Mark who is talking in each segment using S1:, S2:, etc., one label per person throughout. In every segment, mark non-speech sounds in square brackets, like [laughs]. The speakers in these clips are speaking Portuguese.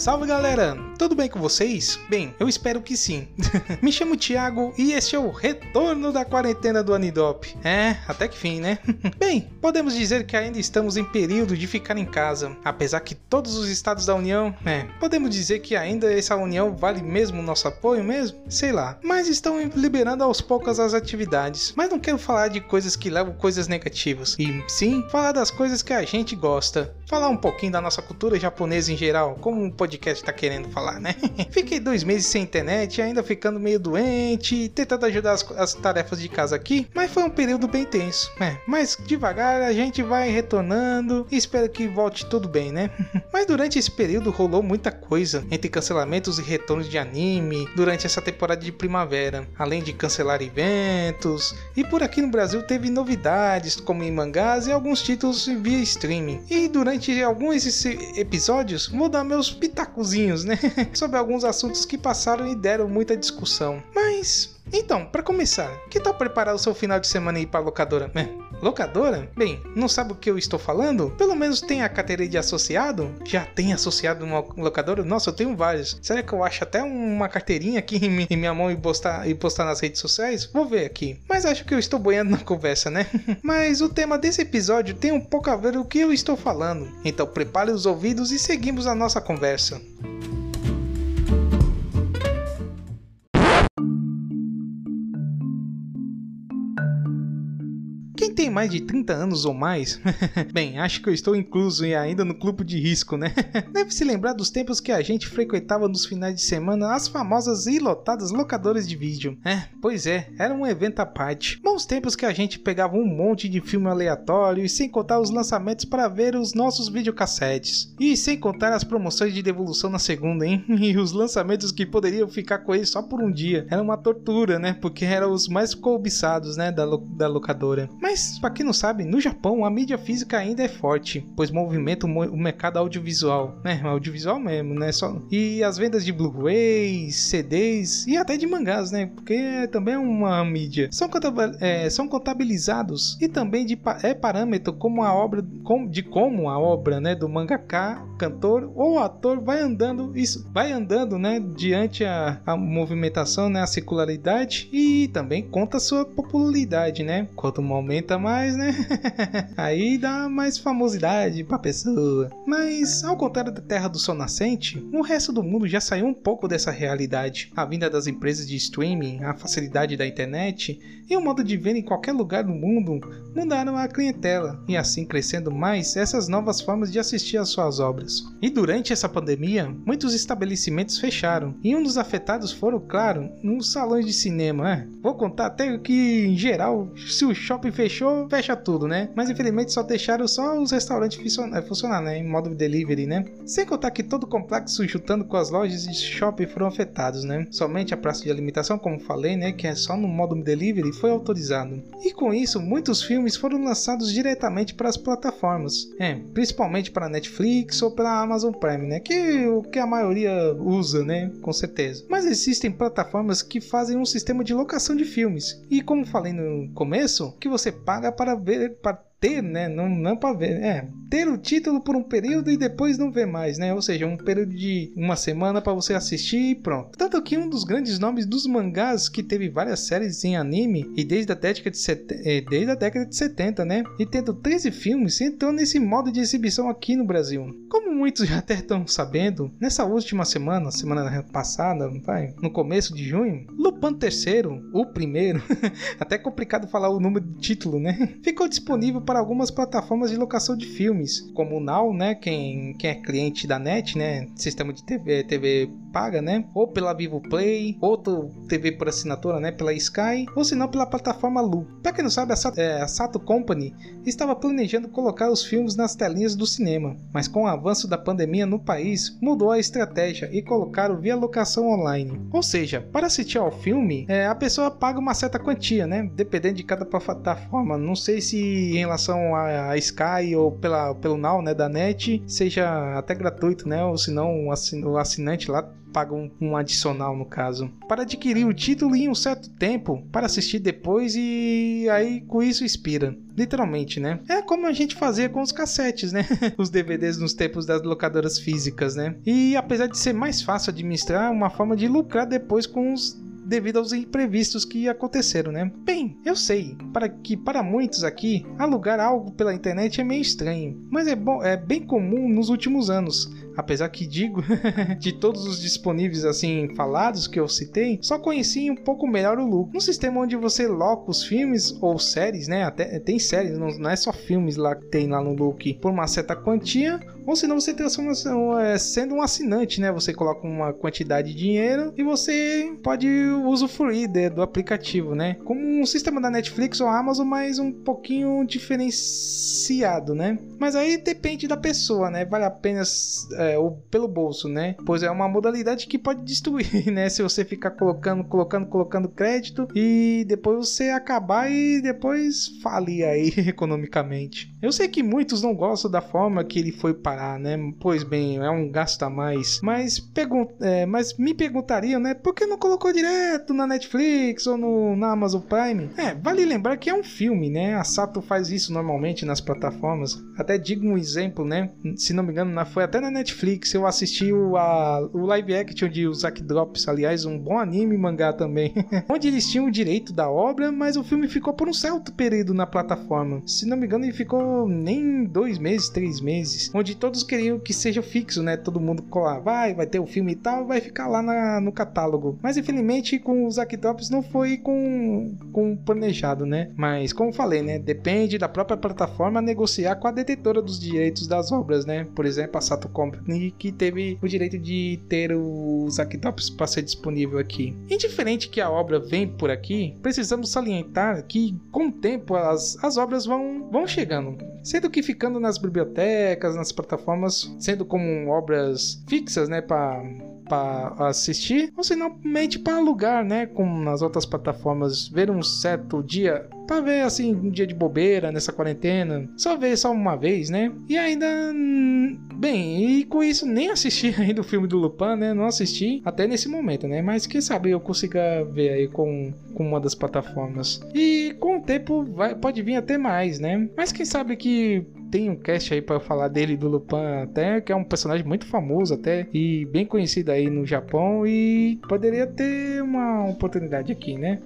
S1: Salve galera, tudo bem com vocês? Bem, eu espero que sim. [laughs] Me chamo Thiago e este é o retorno da quarentena do Anidop. É, até que fim, né? [laughs] bem, podemos dizer que ainda estamos em período de ficar em casa, apesar que todos os estados da União, é, podemos dizer que ainda essa união vale mesmo o nosso apoio mesmo? Sei lá, mas estão liberando aos poucos as atividades. Mas não quero falar de coisas que levam coisas negativas, e sim falar das coisas que a gente gosta. Falar um pouquinho da nossa cultura japonesa em geral, como o podcast tá querendo falar, né? [laughs] Fiquei dois meses sem internet, ainda ficando meio doente, tentando ajudar as, as, tarefas de casa aqui, mas foi um período bem tenso. É, mas devagar a gente vai retornando e espero que volte tudo bem, né? [laughs] mas durante esse período rolou muita coisa, entre cancelamentos e retornos de anime, durante essa temporada de primavera, além de cancelar eventos, e por aqui no Brasil teve novidades, como em mangás e alguns títulos via streaming. E durante alguns episódios vou dar meus pitacozinhos, né? [laughs] [laughs] Sobre alguns assuntos que passaram e deram muita discussão. Mas então, para começar, que tal preparar o seu final de semana e ir para locadora? É, locadora? Bem, não sabe o que eu estou falando? Pelo menos tem a carteira de associado? Já tem associado uma locadora? Nossa, eu tenho vários. Será que eu acho até uma carteirinha aqui em minha mão e postar, e postar nas redes sociais? Vou ver aqui. Mas acho que eu estou boiando na conversa, né? [laughs] Mas o tema desse episódio tem um pouco a ver com o que eu estou falando. Então prepare os ouvidos e seguimos a nossa conversa. Tem mais de 30 anos ou mais, [laughs] bem, acho que eu estou incluso e ainda no clube de risco, né? [laughs] Deve se lembrar dos tempos que a gente frequentava nos finais de semana as famosas e lotadas locadoras de vídeo. É, pois é, era um evento à parte. Bons tempos que a gente pegava um monte de filme aleatório e sem contar os lançamentos para ver os nossos videocassetes. E sem contar as promoções de devolução na segunda, hein? [laughs] E os lançamentos que poderiam ficar com eles só por um dia. Era uma tortura, né? Porque eram os mais cobiçados, né? Da, lo da locadora. Mas para quem não sabe, no Japão a mídia física ainda é forte, pois movimenta o mercado audiovisual, né? Audiovisual mesmo, né? Só... E as vendas de Blu-rays, CDs e até de mangás, né? Porque é também uma mídia. São, é, são contabilizados e também de é parâmetro como a obra de como a obra, né, do mangaka, cantor ou ator vai andando isso, vai andando, né, diante a, a movimentação, né, a circularidade e também conta sua popularidade, né? Quanto aumenta mais, né? [laughs] Aí dá mais famosidade pra pessoa. Mas, ao contrário da Terra do Sol Nascente, o resto do mundo já saiu um pouco dessa realidade. A vinda das empresas de streaming, a facilidade da internet e o modo de ver em qualquer lugar do mundo mudaram a clientela e assim crescendo mais essas novas formas de assistir às suas obras. E durante essa pandemia, muitos estabelecimentos fecharam e um dos afetados foram, claro, os salões de cinema. É, vou contar até que, em geral, se o shopping fechou, fechou, fecha tudo, né? Mas infelizmente só deixaram só os restaurantes funcionar, funcionar, né? Em modo delivery, né? Sem contar que todo o complexo juntando com as lojas de shopping foram afetados, né? Somente a praça de alimentação, como falei, né? Que é só no modo delivery, foi autorizado. E com isso, muitos filmes foram lançados diretamente para as plataformas. É, principalmente para Netflix ou pela Amazon Prime, né? Que o que a maioria usa, né? Com certeza. Mas existem plataformas que fazem um sistema de locação de filmes. E como falei no começo, que você paga para ver, para ter, né? Não, não para ver, é ter o título por um período e depois não ver mais, né? Ou seja, um período de uma semana para você assistir e pronto. Tanto que um dos grandes nomes dos mangás que teve várias séries em anime e desde a década de, set... Eh, desde a década de 70, né? E tendo 13 filmes, entrou nesse modo de exibição aqui no Brasil. Como muitos [laughs] já até estão sabendo, nessa última semana, semana passada, vai, no começo de junho, Lupin III, o primeiro, [laughs] até complicado falar o número de título, né? [laughs] Ficou disponível para algumas plataformas de locação de filmes, como o Now, né? Quem, quem é cliente da NET, né? Sistema de TV, TV paga, né? Ou pela Vivo Play, ou TV por assinatura, né? Pela Sky, ou se não pela plataforma Lu. Pra quem não sabe, a Sato, é, a Sato Company estava planejando colocar os filmes nas telinhas do cinema, mas com o avanço da pandemia no país, mudou a estratégia e colocaram via locação online. Ou seja, para assistir ao filme, é, a pessoa paga uma certa quantia, né? Dependendo de cada plataforma. Não sei se em relação relação a, Sky ou pela, pelo Now, né, da NET, seja até gratuito, né, ou se não o assinante lá paga um, um adicional no caso, para adquirir o título em um certo tempo, para assistir depois e aí com isso expira. Literalmente, né? É como a gente fazia com os cassetes, né? [laughs] os DVDs nos tempos das locadoras físicas, né? E apesar de ser mais fácil administrar, uma forma de lucrar depois com os devido aos imprevistos que aconteceram, né? Bem, eu sei para que para muitos aqui alugar algo pela internet é meio estranho, mas é bom, é bem comum nos últimos anos. Apesar que digo, [laughs] de todos os disponíveis assim falados que eu citei, só conheci um pouco melhor o Look. Um sistema onde você loca os filmes ou séries, né? Até tem séries, não, não é só filmes lá que tem lá no Look, por uma certa quantia ou senão você transforma é, sendo um assinante, né? Você coloca uma quantidade de dinheiro e você pode usufruir de, do aplicativo, né? Como um sistema da Netflix ou Amazon, mas um pouquinho diferenciado, né? Mas aí depende da pessoa, né? Vale a pena é, pelo bolso, né? Pois é uma modalidade que pode destruir, [laughs] né? Se você ficar colocando, colocando, colocando crédito e depois você acabar e depois falir aí [laughs] economicamente. Eu sei que muitos não gostam da forma que ele foi parar, né? Pois bem, é um gasto a mais. Mas, pergun é, mas me perguntariam, né? Por que não colocou direto na Netflix ou no, na Amazon Prime? É, vale lembrar que é um filme, né? A Sato faz isso normalmente nas plataformas. Até digo um exemplo, né? Se não me engano, foi até na Netflix. Eu assisti o, a, o live action de Zack Drops, aliás, um bom anime mangá também. [laughs] onde eles tinham o direito da obra, mas o filme ficou por um certo período na plataforma. Se não me engano, ele ficou nem dois meses, três meses. Onde todos queriam que seja fixo, né? Todo mundo colar, vai, vai ter o filme e tal, vai ficar lá na, no catálogo. Mas infelizmente com os Akitops não foi com, com planejado, né? Mas como falei, né? Depende da própria plataforma negociar com a detetora dos direitos das obras, né? Por exemplo, a Sato Company que teve o direito de ter os Akitops para ser disponível aqui. Indiferente que a obra vem por aqui, precisamos salientar que com o tempo as, as obras vão, vão chegando, sendo que ficando nas bibliotecas, nas plataformas, sendo como obras fixas, né, para para assistir, ou simplesmente para alugar, né, como nas outras plataformas, ver um certo dia para ver assim um dia de bobeira nessa quarentena, só ver só uma vez, né? E ainda bem, e com isso nem assisti [laughs] ainda o filme do Lupin, né? Não assisti até nesse momento, né? Mas quem sabe eu consiga ver aí com, com uma das plataformas. E com o tempo vai, pode vir até mais, né? Mas quem sabe que tem um cast aí para falar dele do Lupin até, que é um personagem muito famoso até e bem conhecido aí no Japão e poderia ter uma oportunidade aqui, né?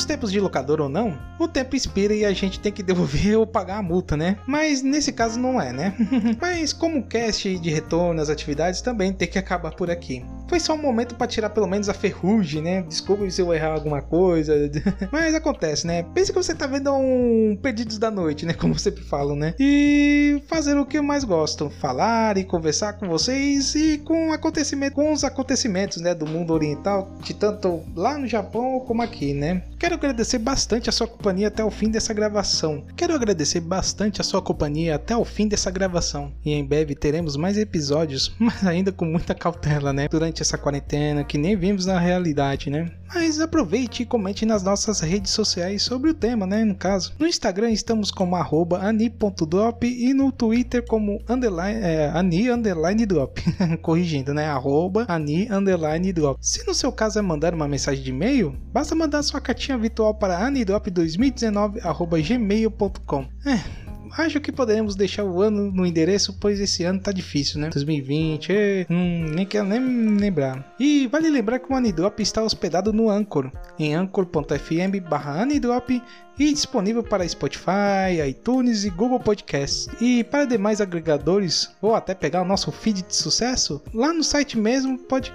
S1: Nos tempos de locador ou não, o tempo expira e a gente tem que [laughs] devolver ou pagar a multa, né? Mas nesse caso não é, né? [laughs] Mas como o cast de retorno às atividades também tem que acabar por aqui. Foi só um momento para tirar pelo menos a ferrugem, né? Desculpe se eu errar alguma coisa, [laughs] mas acontece, né? Pense que você tá vendo um Perdidos da Noite, né? Como sempre falo, né? E fazer o que eu mais gosto, falar e conversar com vocês e com acontecimento, com os acontecimentos, né, do mundo oriental, de tanto lá no Japão como aqui, né? Quero agradecer bastante a sua companhia até o fim dessa gravação. Quero agradecer bastante a sua companhia até o fim dessa gravação. E em breve teremos mais episódios, [laughs] mas ainda com muita cautela, né? Durante essa quarentena que nem vimos na realidade, né? Mas aproveite e comente nas nossas redes sociais sobre o tema, né? No caso, no Instagram estamos como ani.drop e no Twitter como underline, é, ani underline drop. [laughs] Corrigindo, né? Arroba ani underline drop. Se no seu caso é mandar uma mensagem de e-mail, basta mandar sua cartinha virtual para anidrop2019.gmail.com. É, acho que poderemos deixar o ano no endereço, pois esse ano tá difícil, né? 2020, é, hum, nem quero nem lembrar. E vale lembrar que o Anidrop está hospedado no Anchor, em anchor.fm barra Anidrop e disponível para Spotify, iTunes e Google Podcasts. E para demais agregadores, ou até pegar o nosso feed de sucesso, lá no site mesmo pode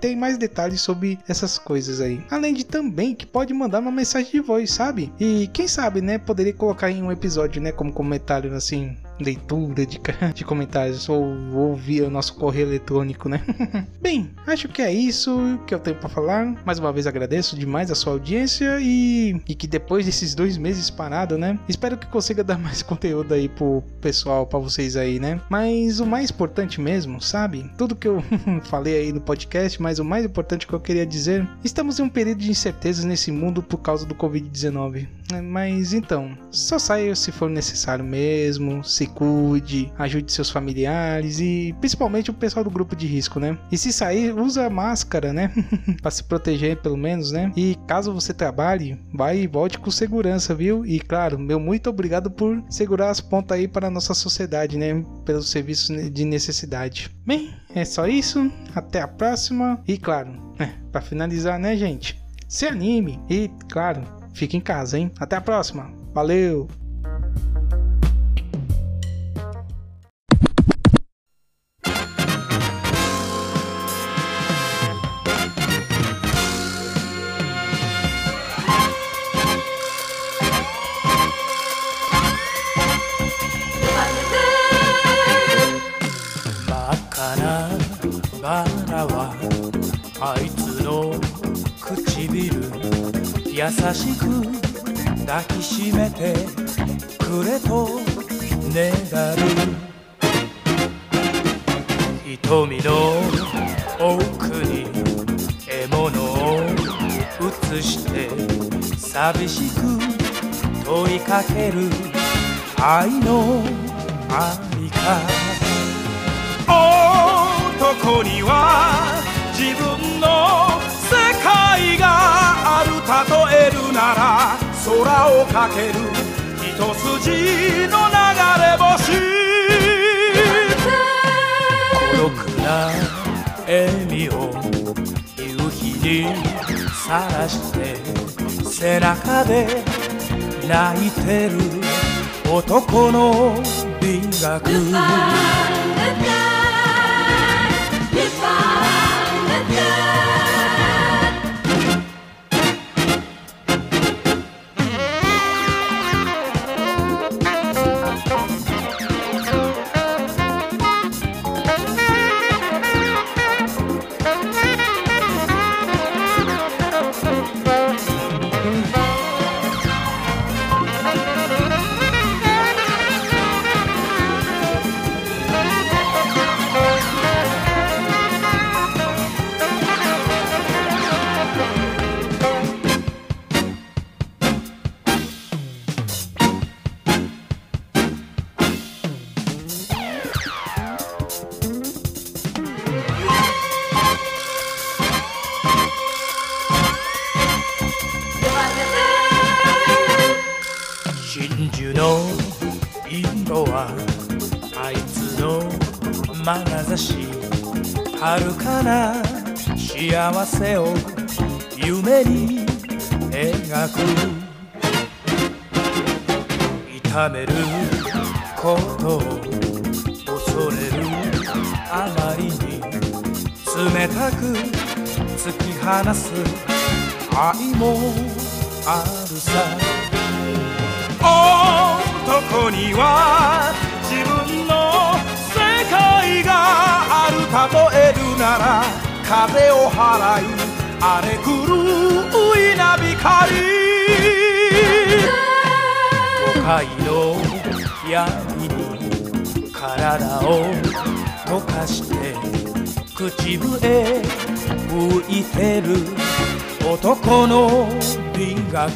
S1: ter mais detalhes sobre essas coisas aí. Além de também que pode mandar uma mensagem de voz, sabe? E quem sabe, né, poderia colocar em um episódio, né, como comentário assim, leitura de, [laughs] de comentários ou ouvir o nosso correio eletrônico, né? [laughs] Bem, acho que é isso que eu tenho para falar. Mais uma vez agradeço demais a sua audiência e, e que depois desses dois meses parado, né? Espero que consiga [laughs] dar mais conteúdo aí pro pessoal, para vocês aí, né? Mas o mais importante mesmo, sabe? Tudo que eu falei aí no podcast, mas o mais importante que eu queria dizer, estamos em um período de incertezas nesse mundo por causa do Covid-19. Mas então, só saia se for necessário mesmo, se cuide, ajude seus familiares e principalmente o pessoal do grupo de risco, né? E se sair, usa máscara, né? [laughs] para se proteger pelo menos, né? E caso você trabalhe, vai e volte com segurança, viu? E claro, meu muito obrigado por segurar as pontas aí para a nossa sociedade, né? Pelos serviços de necessidade. Bem, é só isso. Até a próxima. E claro, é, para finalizar, né, gente? Se anime e, claro, fique em casa, hein? Até a próxima. Valeu!
S2: 優しく抱きしめてくれと願う。瞳の奥に獲物を映して寂しく問いかける愛のありか。男には例えるなら空をかける。一筋の流れ星。孤独な笑みを夕日にさらして背中で泣いてる男の美学。樹の色はあいつの眼差し遥かな幸せを夢に描く痛めることを恐れるあまりに冷たく突き放す愛もあるさ男には自分の世界がある例えるなら風を払い荒れ狂う稲光。都会の闇に体を溶かして口笛吹いてる男の美学